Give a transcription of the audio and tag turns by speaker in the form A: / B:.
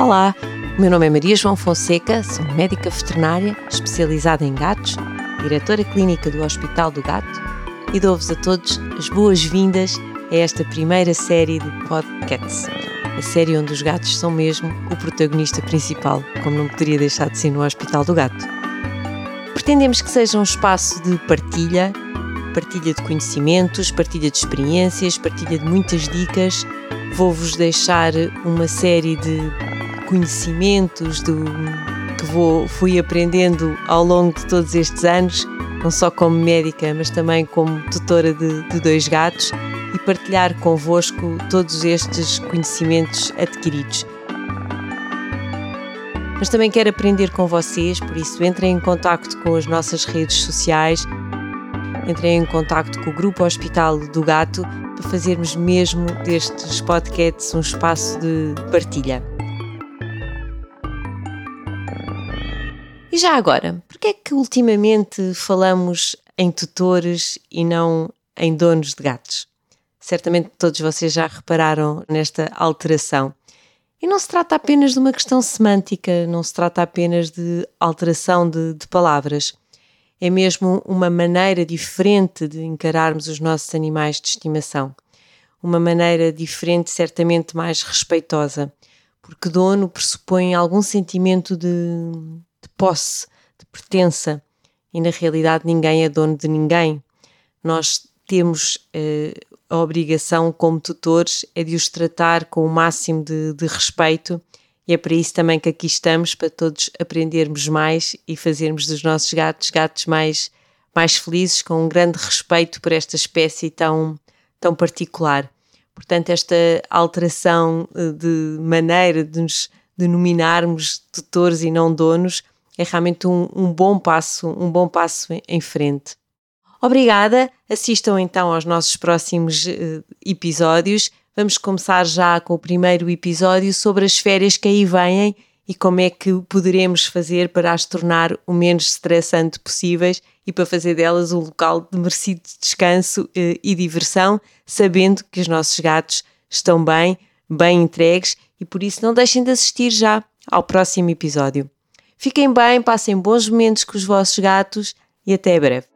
A: Olá, o meu nome é Maria João Fonseca, sou médica veterinária especializada em gatos, diretora clínica do Hospital do Gato e dou-vos a todos as boas-vindas a esta primeira série de podcasts, a série onde os gatos são mesmo o protagonista principal, como não poderia deixar de ser no Hospital do Gato. Pretendemos que seja um espaço de partilha, partilha de conhecimentos, partilha de experiências, partilha de muitas dicas. Vou-vos deixar uma série de conhecimentos do, que vou, fui aprendendo ao longo de todos estes anos, não só como médica, mas também como tutora de, de dois gatos, e partilhar convosco todos estes conhecimentos adquiridos. Mas também quero aprender com vocês, por isso entrem em contato com as nossas redes sociais, entrem em contato com o Grupo Hospital do Gato para fazermos mesmo destes podcasts um espaço de partilha. E já agora, que é que ultimamente falamos em tutores e não em donos de gatos? Certamente todos vocês já repararam nesta alteração. E não se trata apenas de uma questão semântica, não se trata apenas de alteração de, de palavras. É mesmo uma maneira diferente de encararmos os nossos animais de estimação. Uma maneira diferente, certamente mais respeitosa, porque dono pressupõe algum sentimento de posse, de pertença, e na realidade ninguém é dono de ninguém. Nós temos uh, a obrigação, como tutores, é de os tratar com o máximo de, de respeito e é para isso também que aqui estamos, para todos aprendermos mais e fazermos dos nossos gatos gatos mais, mais felizes, com um grande respeito por esta espécie tão, tão particular. Portanto, esta alteração eh, de maneira de nos denominarmos tutores e não donos é realmente um, um bom passo, um bom passo em frente. Obrigada, assistam então aos nossos próximos uh, episódios. Vamos começar já com o primeiro episódio sobre as férias que aí vêm e como é que poderemos fazer para as tornar o menos estressante possíveis e para fazer delas um local de merecido descanso uh, e diversão, sabendo que os nossos gatos estão bem, bem entregues e por isso não deixem de assistir já ao próximo episódio. Fiquem bem, passem bons momentos com os vossos gatos e até breve.